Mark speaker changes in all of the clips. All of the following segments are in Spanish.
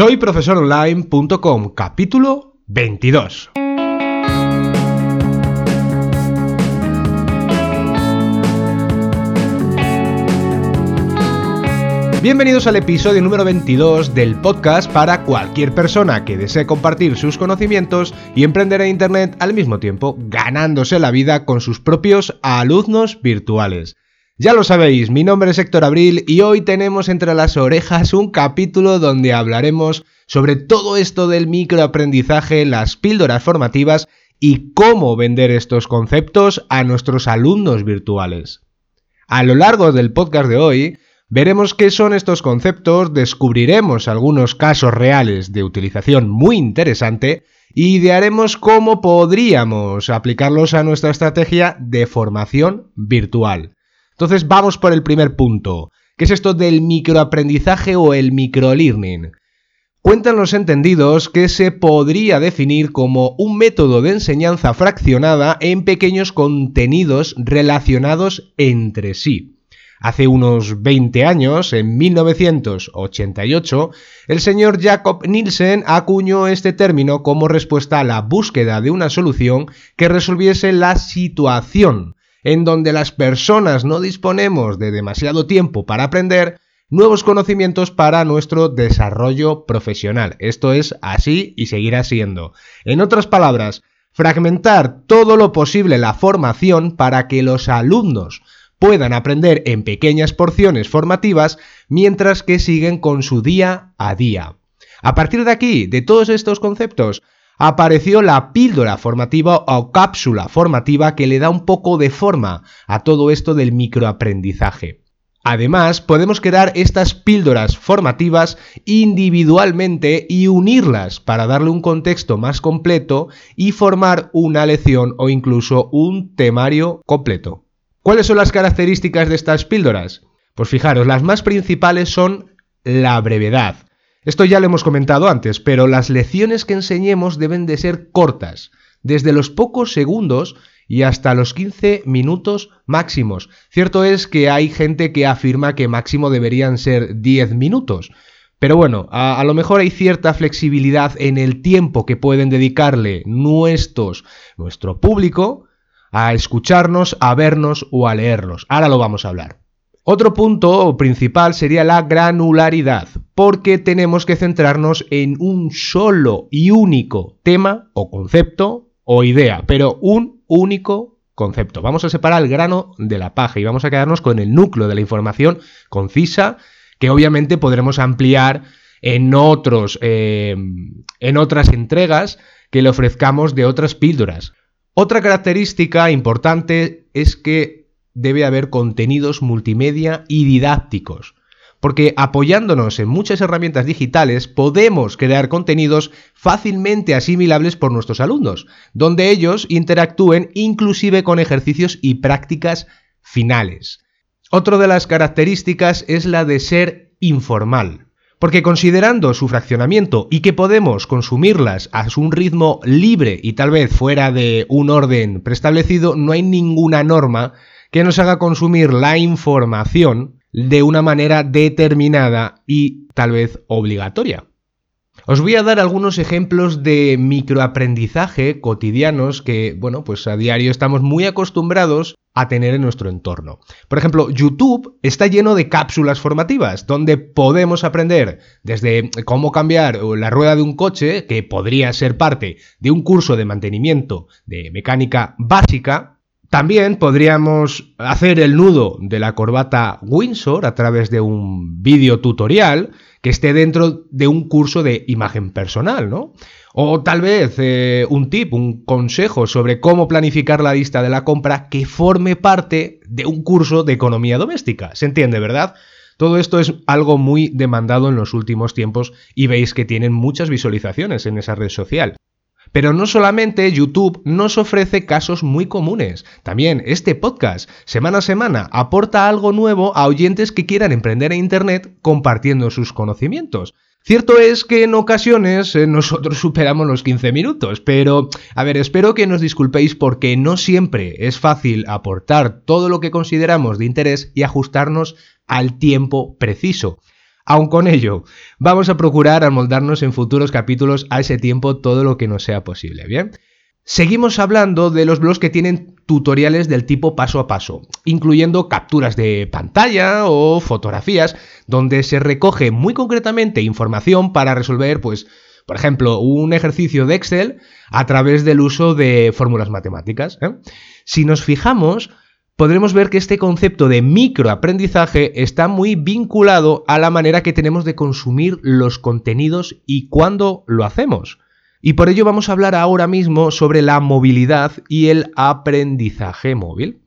Speaker 1: Soy profesoronline.com, capítulo 22. Bienvenidos al episodio número 22 del podcast para cualquier persona que desee compartir sus conocimientos y emprender en Internet al mismo tiempo, ganándose la vida con sus propios alumnos virtuales. Ya lo sabéis, mi nombre es Héctor Abril y hoy tenemos entre las orejas un capítulo donde hablaremos sobre todo esto del microaprendizaje, las píldoras formativas y cómo vender estos conceptos a nuestros alumnos virtuales. A lo largo del podcast de hoy, Veremos qué son estos conceptos, descubriremos algunos casos reales de utilización muy interesante y idearemos cómo podríamos aplicarlos a nuestra estrategia de formación virtual. Entonces vamos por el primer punto. ¿Qué es esto del microaprendizaje o el microlearning? Cuentan los entendidos que se podría definir como un método de enseñanza fraccionada en pequeños contenidos relacionados entre sí. Hace unos 20 años, en 1988, el señor Jacob Nielsen acuñó este término como respuesta a la búsqueda de una solución que resolviese la situación en donde las personas no disponemos de demasiado tiempo para aprender nuevos conocimientos para nuestro desarrollo profesional. Esto es así y seguirá siendo. En otras palabras, fragmentar todo lo posible la formación para que los alumnos puedan aprender en pequeñas porciones formativas mientras que siguen con su día a día. A partir de aquí, de todos estos conceptos, apareció la píldora formativa o cápsula formativa que le da un poco de forma a todo esto del microaprendizaje. Además, podemos crear estas píldoras formativas individualmente y unirlas para darle un contexto más completo y formar una lección o incluso un temario completo. ¿Cuáles son las características de estas píldoras? Pues fijaros, las más principales son la brevedad. Esto ya lo hemos comentado antes, pero las lecciones que enseñemos deben de ser cortas, desde los pocos segundos y hasta los 15 minutos máximos. Cierto es que hay gente que afirma que máximo deberían ser 10 minutos. Pero bueno, a, lo mejor hay cierta flexibilidad en el tiempo que pueden dedicarle nuestros, nuestro público a escucharnos, a vernos o a leernos. Ahora lo vamos a hablar. Otro punto principal sería la granularidad, porque tenemos que centrarnos en un solo y único tema o concepto o idea, pero un único concepto. Vamos a separar el grano de la paja y vamos a quedarnos con el núcleo de la información concisa, que obviamente podremos ampliar en, otros, eh, en otras entregas que le ofrezcamos de otras píldoras. Otra característica importante es que debe haber contenidos multimedia y didácticos, porque apoyándonos en muchas herramientas digitales podemos crear contenidos fácilmente asimilables por nuestros alumnos, donde ellos interactúen inclusive con ejercicios y prácticas finales. Otra de las características es la de ser informal. Porque considerando su fraccionamiento y que podemos consumirlas a un ritmo libre y tal vez fuera de un orden preestablecido, no hay ninguna norma que nos haga consumir la información de una manera determinada y tal vez obligatoria. Os voy a dar algunos ejemplos de microaprendizaje cotidianos que, bueno, pues a diario estamos muy acostumbrados a tener en nuestro entorno. Por ejemplo, YouTube está lleno de cápsulas formativas donde podemos aprender desde cómo cambiar la rueda de un coche, que podría ser parte de un curso de mantenimiento de mecánica básica, también podríamos hacer el nudo de la corbata Windsor a través de un vídeo tutorial que esté dentro de un curso de imagen personal, ¿no? O tal vez eh, un tip, un consejo sobre cómo planificar la lista de la compra que forme parte de un curso de economía doméstica. ¿Se entiende, verdad? Todo esto es algo muy demandado en los últimos tiempos y veis que tienen muchas visualizaciones en esa red social. Pero no solamente YouTube nos ofrece casos muy comunes, también este podcast semana a semana aporta algo nuevo a oyentes que quieran emprender en Internet compartiendo sus conocimientos. Cierto es que en ocasiones eh, nosotros superamos los 15 minutos, pero a ver, espero que nos disculpéis porque no siempre es fácil aportar todo lo que consideramos de interés y ajustarnos al tiempo preciso. Aun con ello, vamos a procurar amoldarnos en futuros capítulos a ese tiempo todo lo que nos sea posible, ¿bien? Seguimos hablando de los blogs que tienen tutoriales del tipo paso a paso, incluyendo capturas de pantalla o fotografías, donde se recoge muy concretamente información para resolver, pues, por ejemplo, un ejercicio de Excel a través del uso de fórmulas matemáticas. ¿eh? Si nos fijamos, podremos ver que este concepto de microaprendizaje está muy vinculado a la manera que tenemos de consumir los contenidos y cuándo lo hacemos. Y por ello vamos a hablar ahora mismo sobre la movilidad y el aprendizaje móvil.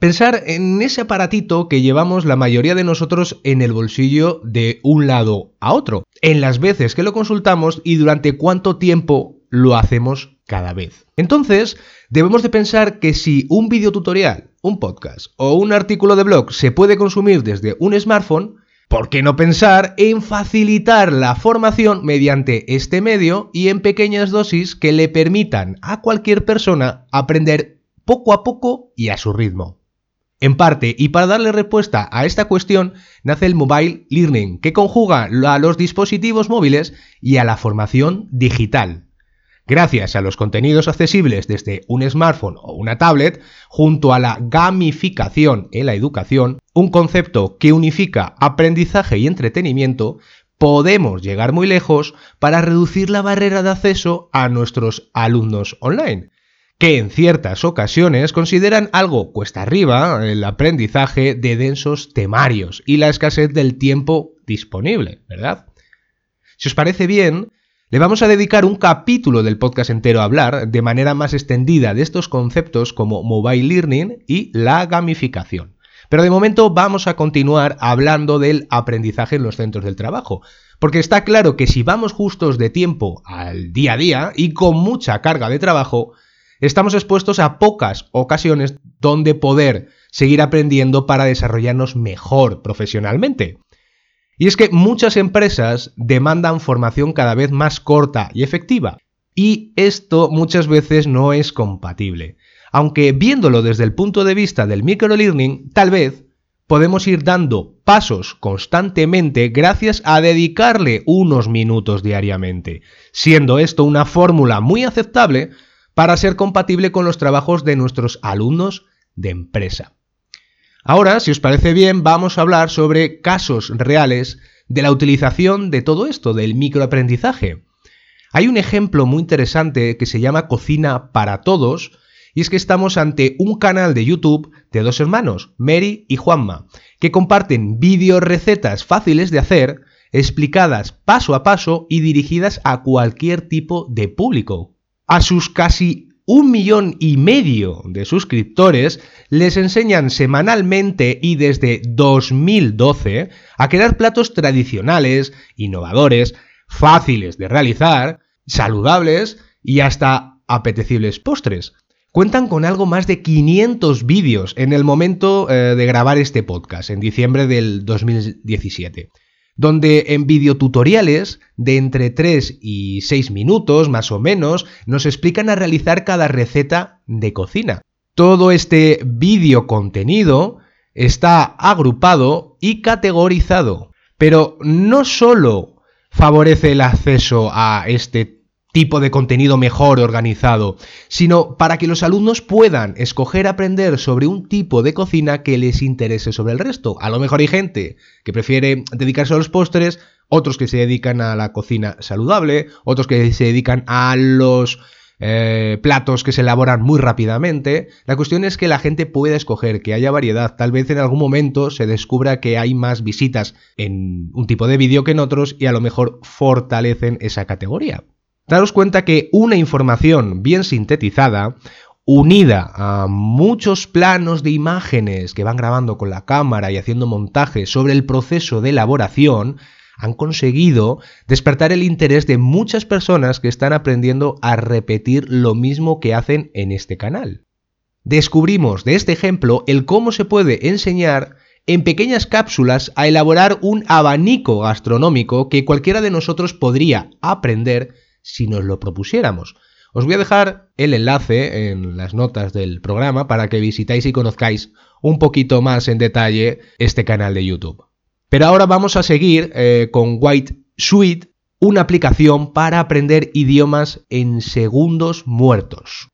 Speaker 1: Pensar en ese aparatito que llevamos la mayoría de nosotros en el bolsillo de un lado a otro, en las veces que lo consultamos y durante cuánto tiempo lo hacemos cada vez. Entonces, debemos de pensar que si un videotutorial, un podcast o un artículo de blog se puede consumir desde un smartphone, ¿por qué no pensar en facilitar la formación mediante este medio y en pequeñas dosis que le permitan a cualquier persona aprender poco a poco y a su ritmo? En parte, y para darle respuesta a esta cuestión, nace el Mobile Learning, que conjuga a los dispositivos móviles y a la formación digital. Gracias a los contenidos accesibles desde un smartphone o una tablet, junto a la gamificación en la educación, un concepto que unifica aprendizaje y entretenimiento, podemos llegar muy lejos para reducir la barrera de acceso a nuestros alumnos online, que en ciertas ocasiones consideran algo cuesta arriba el aprendizaje de densos temarios y la escasez del tiempo disponible, ¿verdad? Si os parece bien, le vamos a dedicar un capítulo del podcast entero a hablar de manera más extendida de estos conceptos como mobile learning y la gamificación. Pero de momento vamos a continuar hablando del aprendizaje en los centros del trabajo, porque está claro que si vamos justos de tiempo al día a día y con mucha carga de trabajo, estamos expuestos a pocas ocasiones donde poder seguir aprendiendo para desarrollarnos mejor profesionalmente. Y es que muchas empresas demandan formación cada vez más corta y efectiva. Y esto muchas veces no es compatible. Aunque viéndolo desde el punto de vista del microlearning, tal vez podemos ir dando pasos constantemente gracias a dedicarle unos minutos diariamente, siendo esto una fórmula muy aceptable para ser compatible con los trabajos de nuestros alumnos de empresa. Ahora, si os parece bien, vamos a hablar sobre casos reales de la utilización de todo esto, del microaprendizaje. Hay un ejemplo muy interesante que se llama Cocina para Todos, y es que estamos ante un canal de YouTube de dos hermanos, Mary y Juanma, que comparten vídeos recetas fáciles de hacer, explicadas paso a paso y dirigidas a cualquier tipo de público. A sus casi un millón y medio de suscriptores les enseñan semanalmente y desde 2012 a crear platos tradicionales, innovadores, fáciles de realizar, saludables y hasta apetecibles postres. Cuentan con algo más de 500 vídeos en el momento eh, de grabar este podcast, en diciembre del 2017 donde en videotutoriales de entre 3 y 6 minutos más o menos nos explican a realizar cada receta de cocina. Todo este vídeo contenido está agrupado y categorizado, pero no solo favorece el acceso a este tipo de contenido mejor organizado, sino para que los alumnos puedan escoger aprender sobre un tipo de cocina que les interese sobre el resto. A lo mejor hay gente que prefiere dedicarse a los postres, otros que se dedican a la cocina saludable, otros que se dedican a los eh, platos que se elaboran muy rápidamente. La cuestión es que la gente pueda escoger, que haya variedad. Tal vez en algún momento se descubra que hay más visitas en un tipo de vídeo que en otros y a lo mejor fortalecen esa categoría. Daros cuenta que una información bien sintetizada, unida a muchos planos de imágenes que van grabando con la cámara y haciendo montajes sobre el proceso de elaboración, han conseguido despertar el interés de muchas personas que están aprendiendo a repetir lo mismo que hacen en este canal. Descubrimos de este ejemplo el cómo se puede enseñar en pequeñas cápsulas a elaborar un abanico gastronómico que cualquiera de nosotros podría aprender si nos lo propusiéramos. Os voy a dejar el enlace en las notas del programa para que visitáis y conozcáis un poquito más en detalle este canal de YouTube. Pero ahora vamos a seguir eh, con White Suite, una aplicación para aprender idiomas en segundos muertos.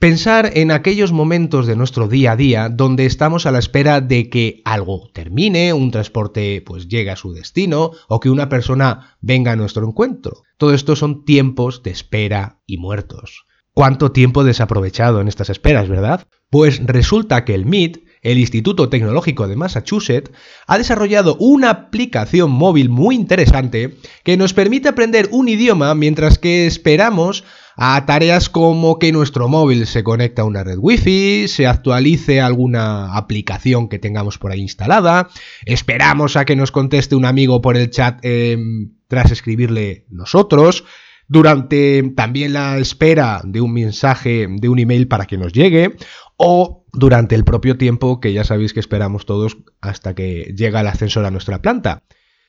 Speaker 1: Pensar en aquellos momentos de nuestro día a día donde estamos a la espera de que algo termine, un transporte pues llegue a su destino o que una persona venga a nuestro encuentro. Todo esto son tiempos de espera y muertos. ¿Cuánto tiempo desaprovechado en estas esperas, verdad? Pues resulta que el Meet el Instituto Tecnológico de Massachusetts ha desarrollado una aplicación móvil muy interesante que nos permite aprender un idioma mientras que esperamos a tareas como que nuestro móvil se conecta a una red wifi, se actualice alguna aplicación que tengamos por ahí instalada, esperamos a que nos conteste un amigo por el chat em, tras escribirle nosotros, durante también la espera de un mensaje, de un email para que nos llegue, o durante el propio tiempo que ya sabéis que esperamos todos hasta que llega el ascensor a nuestra planta.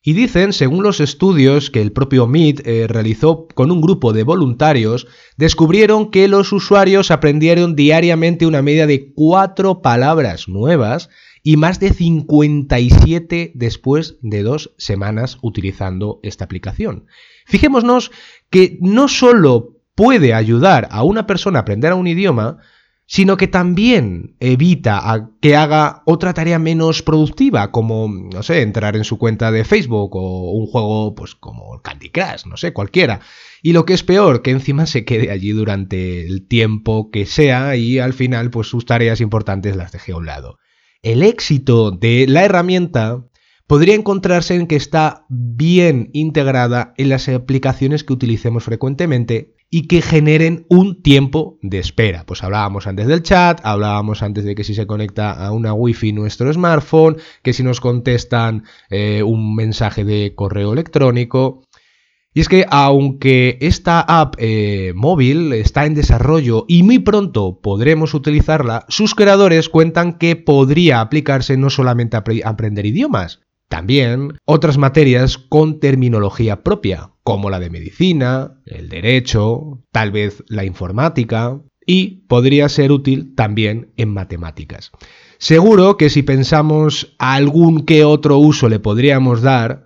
Speaker 1: Y dicen, según los estudios que el propio Meet eh, realizó con un grupo de voluntarios, descubrieron que los usuarios aprendieron diariamente una media de cuatro palabras nuevas y más de 57 después de dos semanas utilizando esta aplicación. Fijémonos que no solo puede ayudar a una persona a aprender un idioma, sino que también evita que haga otra tarea menos productiva, como, no sé, entrar en su cuenta de Facebook o un juego, pues como Candy Crush, no sé, cualquiera. Y lo que es peor, que encima se quede allí durante el tiempo que sea y al final, pues sus tareas importantes las deje a un lado. El éxito de la herramienta podría encontrarse en que está bien integrada en las aplicaciones que utilicemos frecuentemente y que generen un tiempo de espera. Pues hablábamos antes del chat, hablábamos antes de que si se conecta a una wifi nuestro smartphone, que si nos contestan eh, un mensaje de correo electrónico. Y es que aunque esta app eh, móvil está en desarrollo y muy pronto podremos utilizarla, sus creadores cuentan que podría aplicarse no solamente a aprender idiomas, también otras materias con terminología propia, como la de medicina, el derecho, tal vez la informática, y podría ser útil también en matemáticas. Seguro que si pensamos a algún que otro uso le podríamos dar,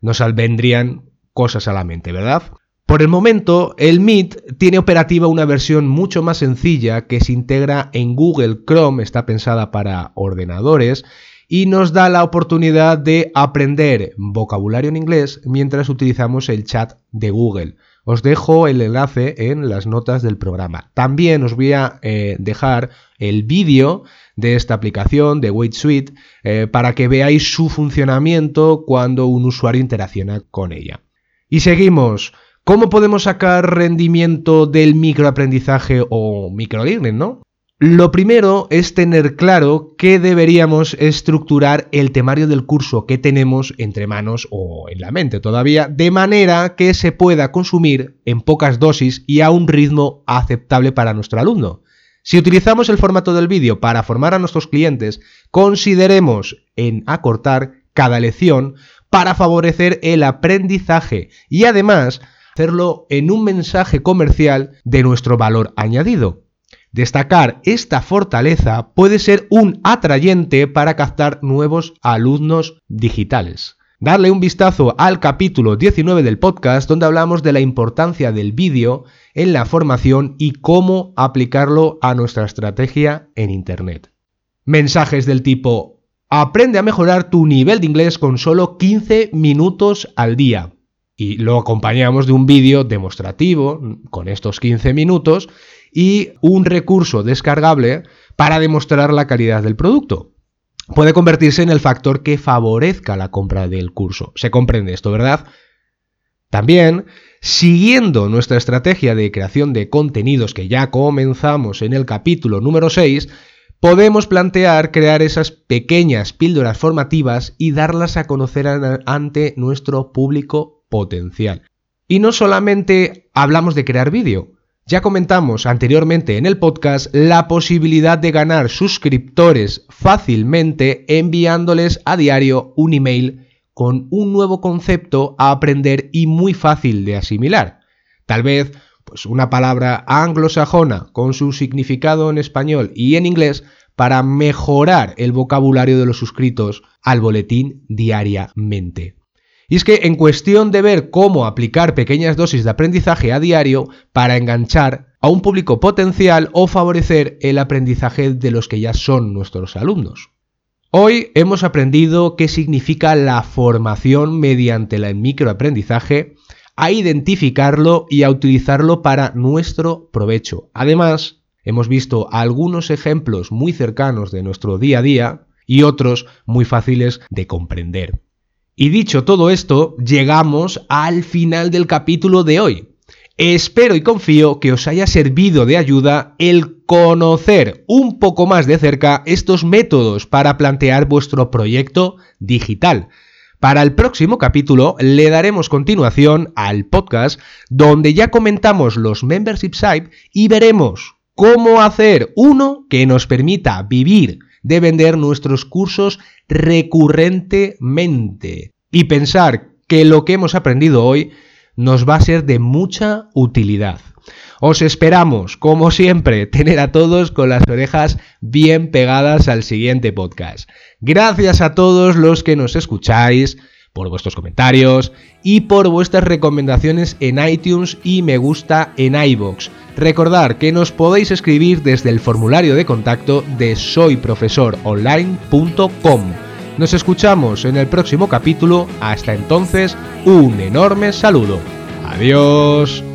Speaker 1: nos vendrían cosas a la mente, ¿verdad? Por el momento, el Meet tiene operativa una versión mucho más sencilla que se integra en Google Chrome, está pensada para ordenadores y nos da la oportunidad de aprender vocabulario en inglés mientras utilizamos el chat de Google. Os dejo el enlace en las notas del programa. También os voy a eh, dejar el vídeo de esta aplicación de Wait Suite eh, para que veáis su funcionamiento cuando un usuario interacciona con ella. Y seguimos. ¿Cómo podemos sacar rendimiento del microaprendizaje o microlearning, no? Lo primero es tener claro que deberíamos estructurar el temario del curso que tenemos entre manos o en la mente todavía, de manera que se pueda consumir en pocas dosis y a un ritmo aceptable para nuestro alumno. Si utilizamos el formato del vídeo para formar a nuestros clientes, consideremos en acortar cada lección para favorecer el aprendizaje y además hacerlo en un mensaje comercial de nuestro valor añadido. Destacar esta fortaleza puede ser un atrayente para captar nuevos alumnos digitales. Darle un vistazo al capítulo 19 del podcast donde hablamos de la importancia del vídeo en la formación y cómo aplicarlo a nuestra estrategia en Internet. Mensajes del tipo, aprende a mejorar tu nivel de inglés con solo 15 minutos al día. Y lo acompañamos de un vídeo demostrativo con estos 15 minutos y un recurso descargable para demostrar la calidad del producto. Puede convertirse en el factor que favorezca la compra del curso. Se comprende esto, ¿verdad? También, siguiendo nuestra estrategia de creación de contenidos que ya comenzamos en el capítulo número 6, podemos plantear crear esas pequeñas píldoras formativas y darlas a conocer ante nuestro público potencial. Y no solamente hablamos de crear vídeo, ya comentamos anteriormente en el podcast la posibilidad de ganar suscriptores fácilmente enviándoles a diario un email con un nuevo concepto a aprender y muy fácil de asimilar. Tal vez pues una palabra anglosajona con su significado en español y en inglés para mejorar el vocabulario de los suscritos al boletín diariamente. Y es que en cuestión de ver cómo aplicar pequeñas dosis de aprendizaje a diario para enganchar a un público potencial o favorecer el aprendizaje de los que ya son nuestros alumnos. Hoy hemos aprendido qué significa la formación mediante el microaprendizaje, a identificarlo y a utilizarlo para nuestro provecho. Además, hemos visto algunos ejemplos muy cercanos de nuestro día a día y otros muy fáciles de comprender. Y dicho todo esto, llegamos al final del capítulo de hoy. Espero y confío que os haya servido de ayuda el conocer un poco más de cerca estos métodos para plantear vuestro proyecto digital. Para el próximo capítulo le daremos continuación al podcast donde ya comentamos los membership site y veremos cómo hacer uno que nos permita vivir de vender nuestros cursos recurrentemente y pensar que lo que hemos aprendido hoy nos va a ser de mucha utilidad. Os esperamos, como siempre, tener a todos con las orejas bien pegadas al siguiente podcast. Gracias a todos los que nos escucháis, por vuestros comentarios y por vuestras recomendaciones en iTunes y me gusta en iBox. Recordad que nos podéis escribir desde el formulario de contacto de soyprofesoronline.com. Nos escuchamos en el próximo capítulo. Hasta entonces, un enorme saludo. Adiós.